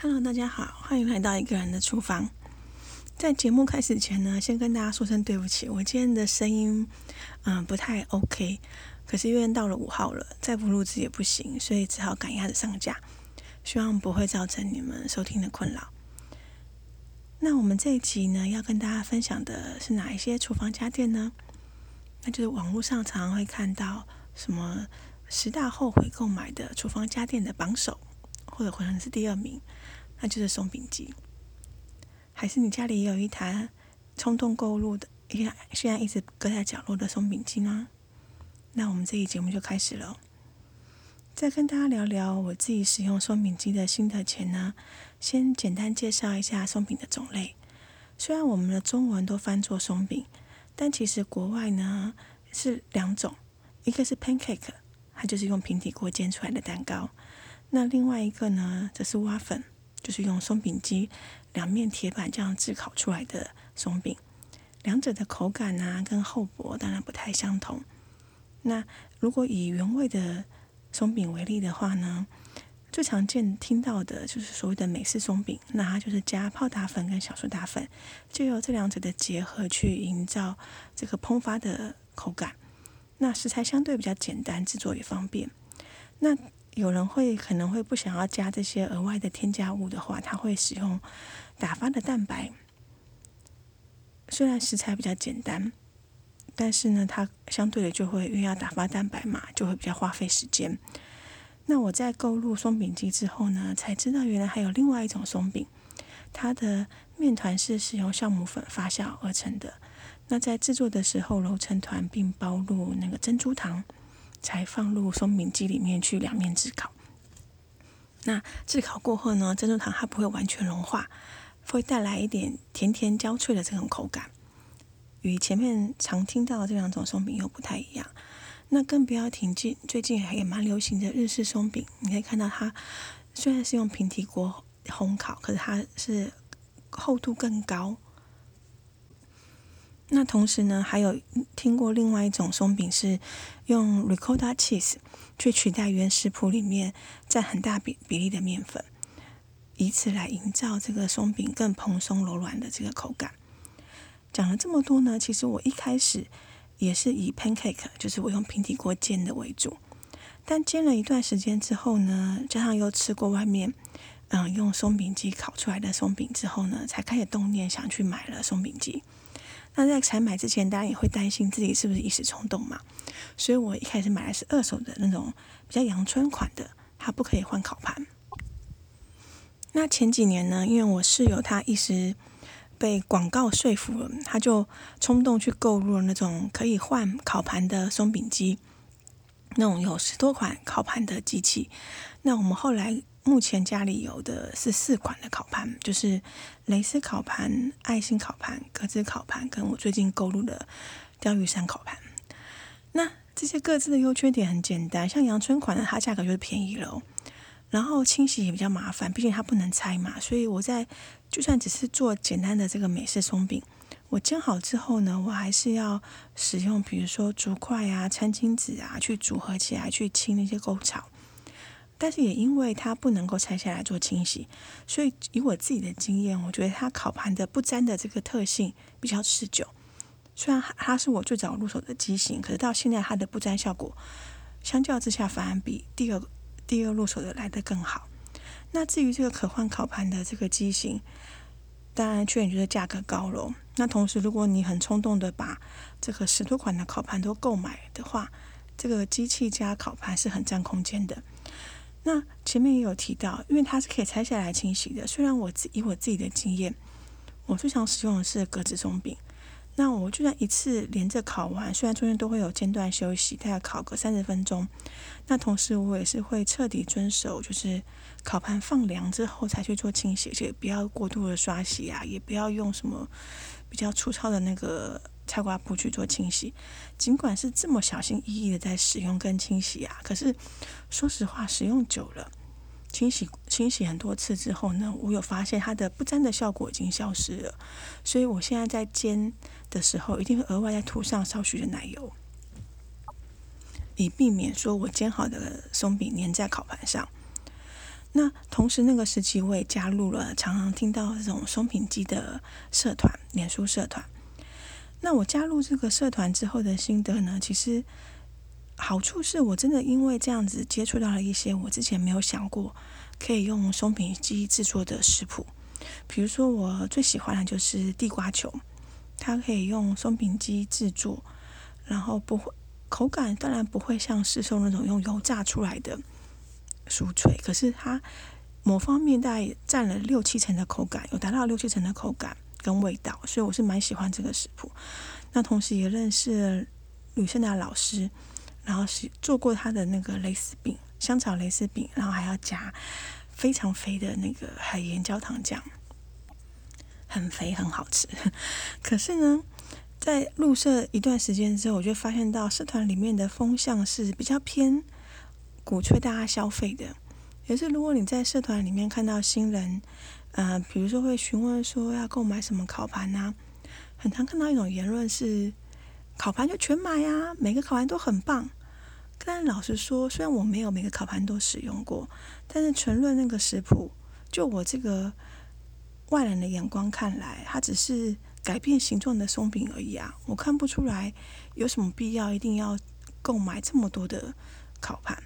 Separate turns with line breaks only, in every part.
Hello，大家好，欢迎来到一个人的厨房。在节目开始前呢，先跟大家说声对不起，我今天的声音嗯不太 OK，可是因为到了五号了，再不录制也不行，所以只好赶鸭子上架，希望不会造成你们收听的困扰。那我们这一集呢，要跟大家分享的是哪一些厨房家电呢？那就是网络上常常会看到什么十大后悔购买的厨房家电的榜首，或者可能是第二名。那就是松饼机，还是你家里也有一台冲动购入的，现现在一直搁在角落的松饼机呢？那我们这一节目就开始了。再跟大家聊聊我自己使用松饼机的心得前呢，先简单介绍一下松饼的种类。虽然我们的中文都翻作松饼，但其实国外呢是两种，一个是 pancake，它就是用平底锅煎出来的蛋糕；那另外一个呢则是蛙粉。就是用松饼机两面铁板这样炙烤出来的松饼，两者的口感啊跟厚薄当然不太相同。那如果以原味的松饼为例的话呢，最常见听到的就是所谓的美式松饼，那它就是加泡打粉跟小苏打粉，就由这两者的结合去营造这个烹发的口感。那食材相对比较简单，制作也方便。那有人会可能会不想要加这些额外的添加物的话，他会使用打发的蛋白。虽然食材比较简单，但是呢，它相对的就会因为要打发蛋白嘛，就会比较花费时间。那我在购入松饼机之后呢，才知道原来还有另外一种松饼，它的面团是使用酵母粉发酵而成的。那在制作的时候揉成团，并包入那个珍珠糖。才放入松饼机里面去两面炙烤。那炙烤过后呢，珍珠糖它不会完全融化，会带来一点甜甜焦脆的这种口感，与前面常听到的这两种松饼又不太一样。那更不要提近最近也蛮流行的日式松饼，你可以看到它虽然是用平底锅烘烤，可是它是厚度更高。那同时呢，还有听过另外一种松饼是用 ricotta cheese 去取代原食谱里面占很大比比例的面粉，以此来营造这个松饼更蓬松柔软的这个口感。讲了这么多呢，其实我一开始也是以 pancake，就是我用平底锅煎的为主，但煎了一段时间之后呢，加上又吃过外面嗯用松饼机烤出来的松饼之后呢，才开始动念想去买了松饼机。那在采买之前，大家也会担心自己是不是一时冲动嘛，所以我一开始买的是二手的那种比较阳春款的，它不可以换烤盘。那前几年呢，因为我室友他一时被广告说服了，他就冲动去购入了那种可以换烤盘的松饼机，那种有十多款烤盘的机器。那我们后来。目前家里有的是四款的烤盘，就是蕾丝烤盘、爱心烤盘、格子烤盘，跟我最近购入的钓鱼山烤盘。那这些各自的优缺点很简单，像阳春款的，它价格就是便宜了，然后清洗也比较麻烦，毕竟它不能拆嘛。所以我在就算只是做简单的这个美式松饼，我煎好之后呢，我还是要使用比如说竹筷啊、餐巾纸啊去组合起来去清那些沟槽。但是也因为它不能够拆下来做清洗，所以以我自己的经验，我觉得它烤盘的不粘的这个特性比较持久。虽然它是我最早入手的机型，可是到现在它的不粘效果，相较之下反而比第二第二入手的来得更好。那至于这个可换烤盘的这个机型，当然缺点就是价格高了。那同时，如果你很冲动的把这个十多款的烤盘都购买的话，这个机器加烤盘是很占空间的。那前面也有提到，因为它是可以拆下来清洗的。虽然我以我自己的经验，我最常使用的是格子松饼。那我就算一次连着烤完，虽然中间都会有间断休息，大概烤个三十分钟。那同时我也是会彻底遵守，就是烤盘放凉之后才去做清洗，且不要过度的刷洗啊，也不要用什么比较粗糙的那个。菜瓜布去做清洗，尽管是这么小心翼翼的在使用跟清洗啊，可是说实话，使用久了，清洗清洗很多次之后呢，我有发现它的不粘的效果已经消失了。所以我现在在煎的时候，一定会额外再涂上少许的奶油，以避免说我煎好的松饼粘在烤盘上。那同时那个时期我也加入了常常听到这种松饼机的社团，脸书社团。那我加入这个社团之后的心得呢，其实好处是我真的因为这样子接触到了一些我之前没有想过可以用松饼机制作的食谱。比如说我最喜欢的就是地瓜球，它可以用松饼机制作，然后不会口感当然不会像市售那种用油炸出来的酥脆，可是它某方面大概占了六七成的口感，有达到六七成的口感。跟味道，所以我是蛮喜欢这个食谱。那同时也认识吕胜达老师，然后是做过他的那个蕾丝饼，香草蕾丝饼，然后还要加非常肥的那个海盐焦糖酱，很肥很好吃。可是呢，在入社一段时间之后，我就发现到社团里面的风向是比较偏鼓吹大家消费的，也是如果你在社团里面看到新人。呃，比如说会询问说要购买什么烤盘呐，很常看到一种言论是烤盘就全买呀，每个烤盘都很棒。但老实说，虽然我没有每个烤盘都使用过，但是纯论那个食谱，就我这个外人的眼光看来，它只是改变形状的松饼而已啊，我看不出来有什么必要一定要购买这么多的烤盘。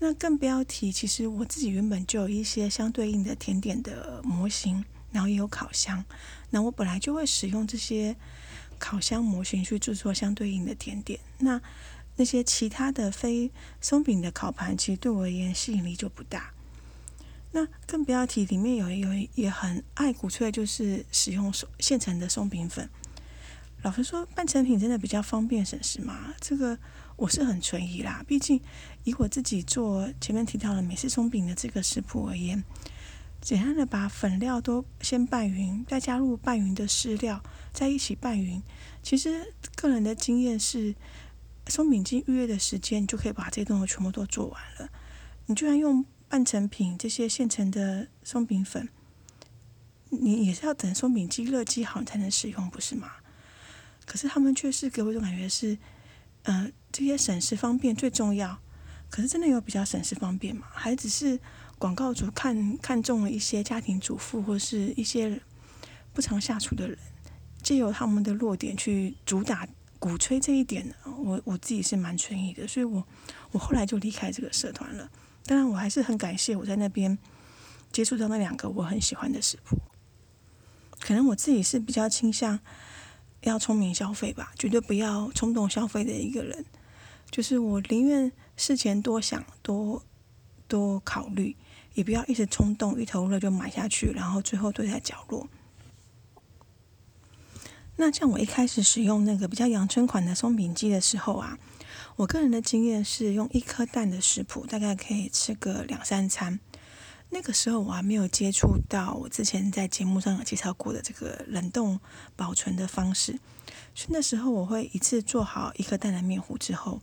那更不要提，其实我自己原本就有一些相对应的甜点的模型，然后也有烤箱。那我本来就会使用这些烤箱模型去制作相对应的甜点。那那些其他的非松饼的烤盘，其实对我而言吸引力就不大。那更不要提，里面有有也很爱鼓吹，就是使用现成的松饼粉。老实说，半成品真的比较方便省时嘛？这个。我是很存疑啦，毕竟以我自己做前面提到的美式松饼的这个食谱而言，简单的把粉料都先拌匀，再加入拌匀的湿料，在一起拌匀。其实个人的经验是，松饼机预约的时间，你就可以把这些东西全部都做完了。你居然用半成品这些现成的松饼粉，你也是要等松饼机热机好才能使用，不是吗？可是他们却是给我一种感觉是，呃。这些省时方便最重要，可是真的有比较省时方便吗？还只是广告主看看中了一些家庭主妇或是一些不常下厨的人，借由他们的弱点去主打鼓吹这一点呢？我我自己是蛮存疑的，所以我我后来就离开这个社团了。当然，我还是很感谢我在那边接触到那两个我很喜欢的食谱。可能我自己是比较倾向要聪明消费吧，绝对不要冲动消费的一个人。就是我宁愿事前多想、多多考虑，也不要一时冲动、一头热就买下去，然后最后堆在角落。那像我一开始使用那个比较阳春款的松饼机的时候啊，我个人的经验是用一颗蛋的食谱，大概可以吃个两三餐。那个时候我还没有接触到我之前在节目上有介绍过的这个冷冻保存的方式，所以那时候我会一次做好一颗蛋的面糊之后。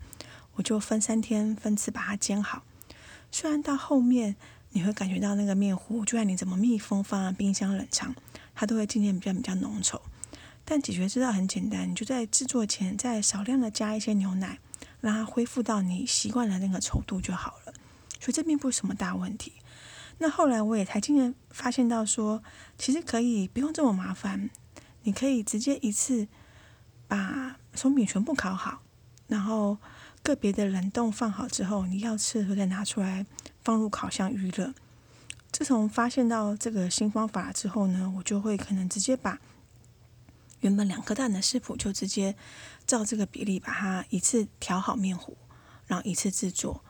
我就分三天分次把它煎好，虽然到后面你会感觉到那个面糊，就算你怎么密封放在冰箱冷藏，它都会渐渐比较比较浓稠。但解决之道很简单，你就在制作前再少量的加一些牛奶，让它恢复到你习惯的那个稠度就好了。所以这并不是什么大问题。那后来我也才渐渐发现到说，其实可以不用这么麻烦，你可以直接一次把松饼全部烤好，然后。个别的冷冻放好之后，你要吃的时候再拿出来放入烤箱预热。自从发现到这个新方法之后呢，我就会可能直接把原本两颗蛋的食谱就直接照这个比例把它一次调好面糊，然后一次制作。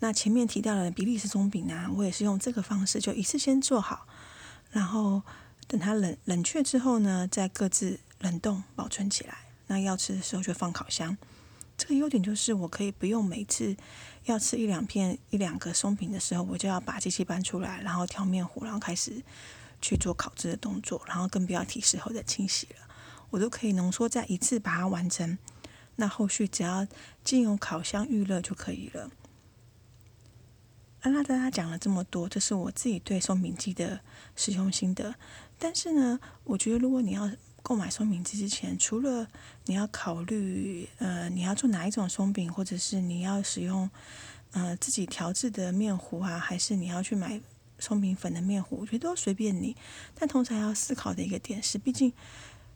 那前面提到的比利时松饼呢，我也是用这个方式，就一次先做好，然后等它冷冷却之后呢，再各自冷冻保存起来。那要吃的时候就放烤箱。这个优点就是，我可以不用每次要吃一两片、一两个松饼的时候，我就要把机器搬出来，然后调面糊，然后开始去做烤制的动作，然后更不要提事后的清洗了。我都可以浓缩在一次把它完成。那后续只要进入烤箱预热就可以了。阿拉德他讲了这么多，这是我自己对松饼机的使用心得。但是呢，我觉得如果你要购买松饼机之前，除了你要考虑，呃，你要做哪一种松饼，或者是你要使用，呃，自己调制的面糊啊，还是你要去买松饼粉的面糊，我觉得都随便你。但同时还要思考的一个点是，毕竟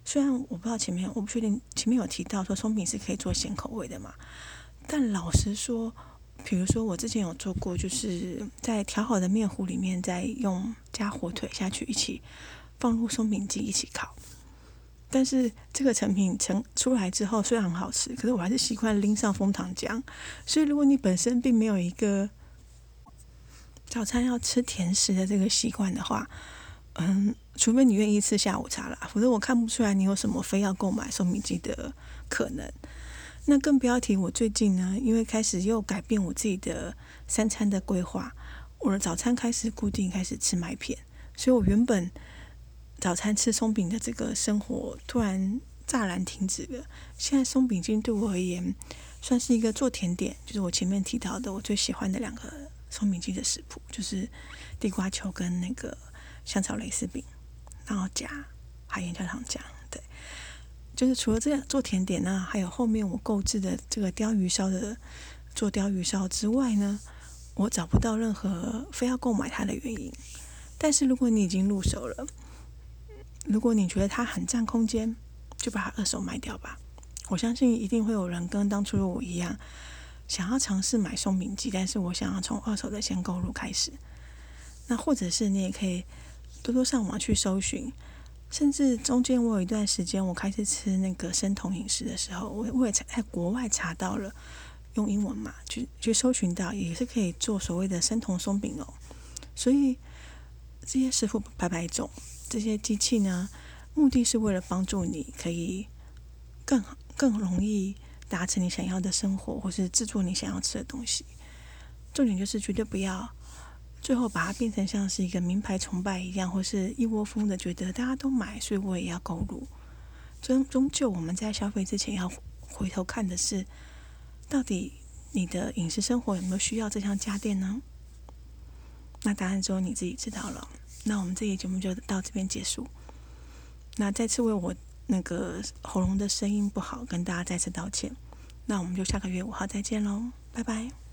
虽然我不知道前面我不确定前面有提到说松饼是可以做咸口味的嘛，但老实说，比如说我之前有做过，就是在调好的面糊里面再用加火腿下去一起放入松饼机一起烤。但是这个成品成出来之后虽然很好吃，可是我还是习惯拎上枫糖浆。所以如果你本身并没有一个早餐要吃甜食的这个习惯的话，嗯，除非你愿意吃下午茶啦，否则我看不出来你有什么非要购买松饼机的可能。那更不要提我最近呢，因为开始又改变我自己的三餐的规划，我的早餐开始固定开始吃麦片，所以我原本。早餐吃松饼的这个生活突然乍然停止了。现在松饼筋对我而言算是一个做甜点，就是我前面提到的我最喜欢的两个松饼机的食谱，就是地瓜球跟那个香草蕾丝饼，然后加海盐焦糖酱。对，就是除了这样做甜点呢，还有后面我购置的这个鲷鱼烧的做鲷鱼烧之外呢，我找不到任何非要购买它的原因。但是如果你已经入手了，如果你觉得它很占空间，就把它二手卖掉吧。我相信一定会有人跟当初的我一样，想要尝试买松饼机，但是我想要从二手的先购入开始。那或者是你也可以多多上网去搜寻，甚至中间我有一段时间我开始吃那个生酮饮食的时候，我我也在国外查到了，用英文嘛，去去搜寻到也是可以做所谓的生酮松饼哦。所以这些师傅百百种。这些机器呢，目的是为了帮助你可以更更容易达成你想要的生活，或是制作你想要吃的东西。重点就是绝对不要最后把它变成像是一个名牌崇拜一样，或是一窝蜂的觉得大家都买，所以我也要购入。终终究我们在消费之前要回头看的是，到底你的饮食生活有没有需要这项家电呢？那答案只有你自己知道了。那我们这期节目就到这边结束。那再次为我那个喉咙的声音不好，跟大家再次道歉。那我们就下个月五号再见喽，拜拜。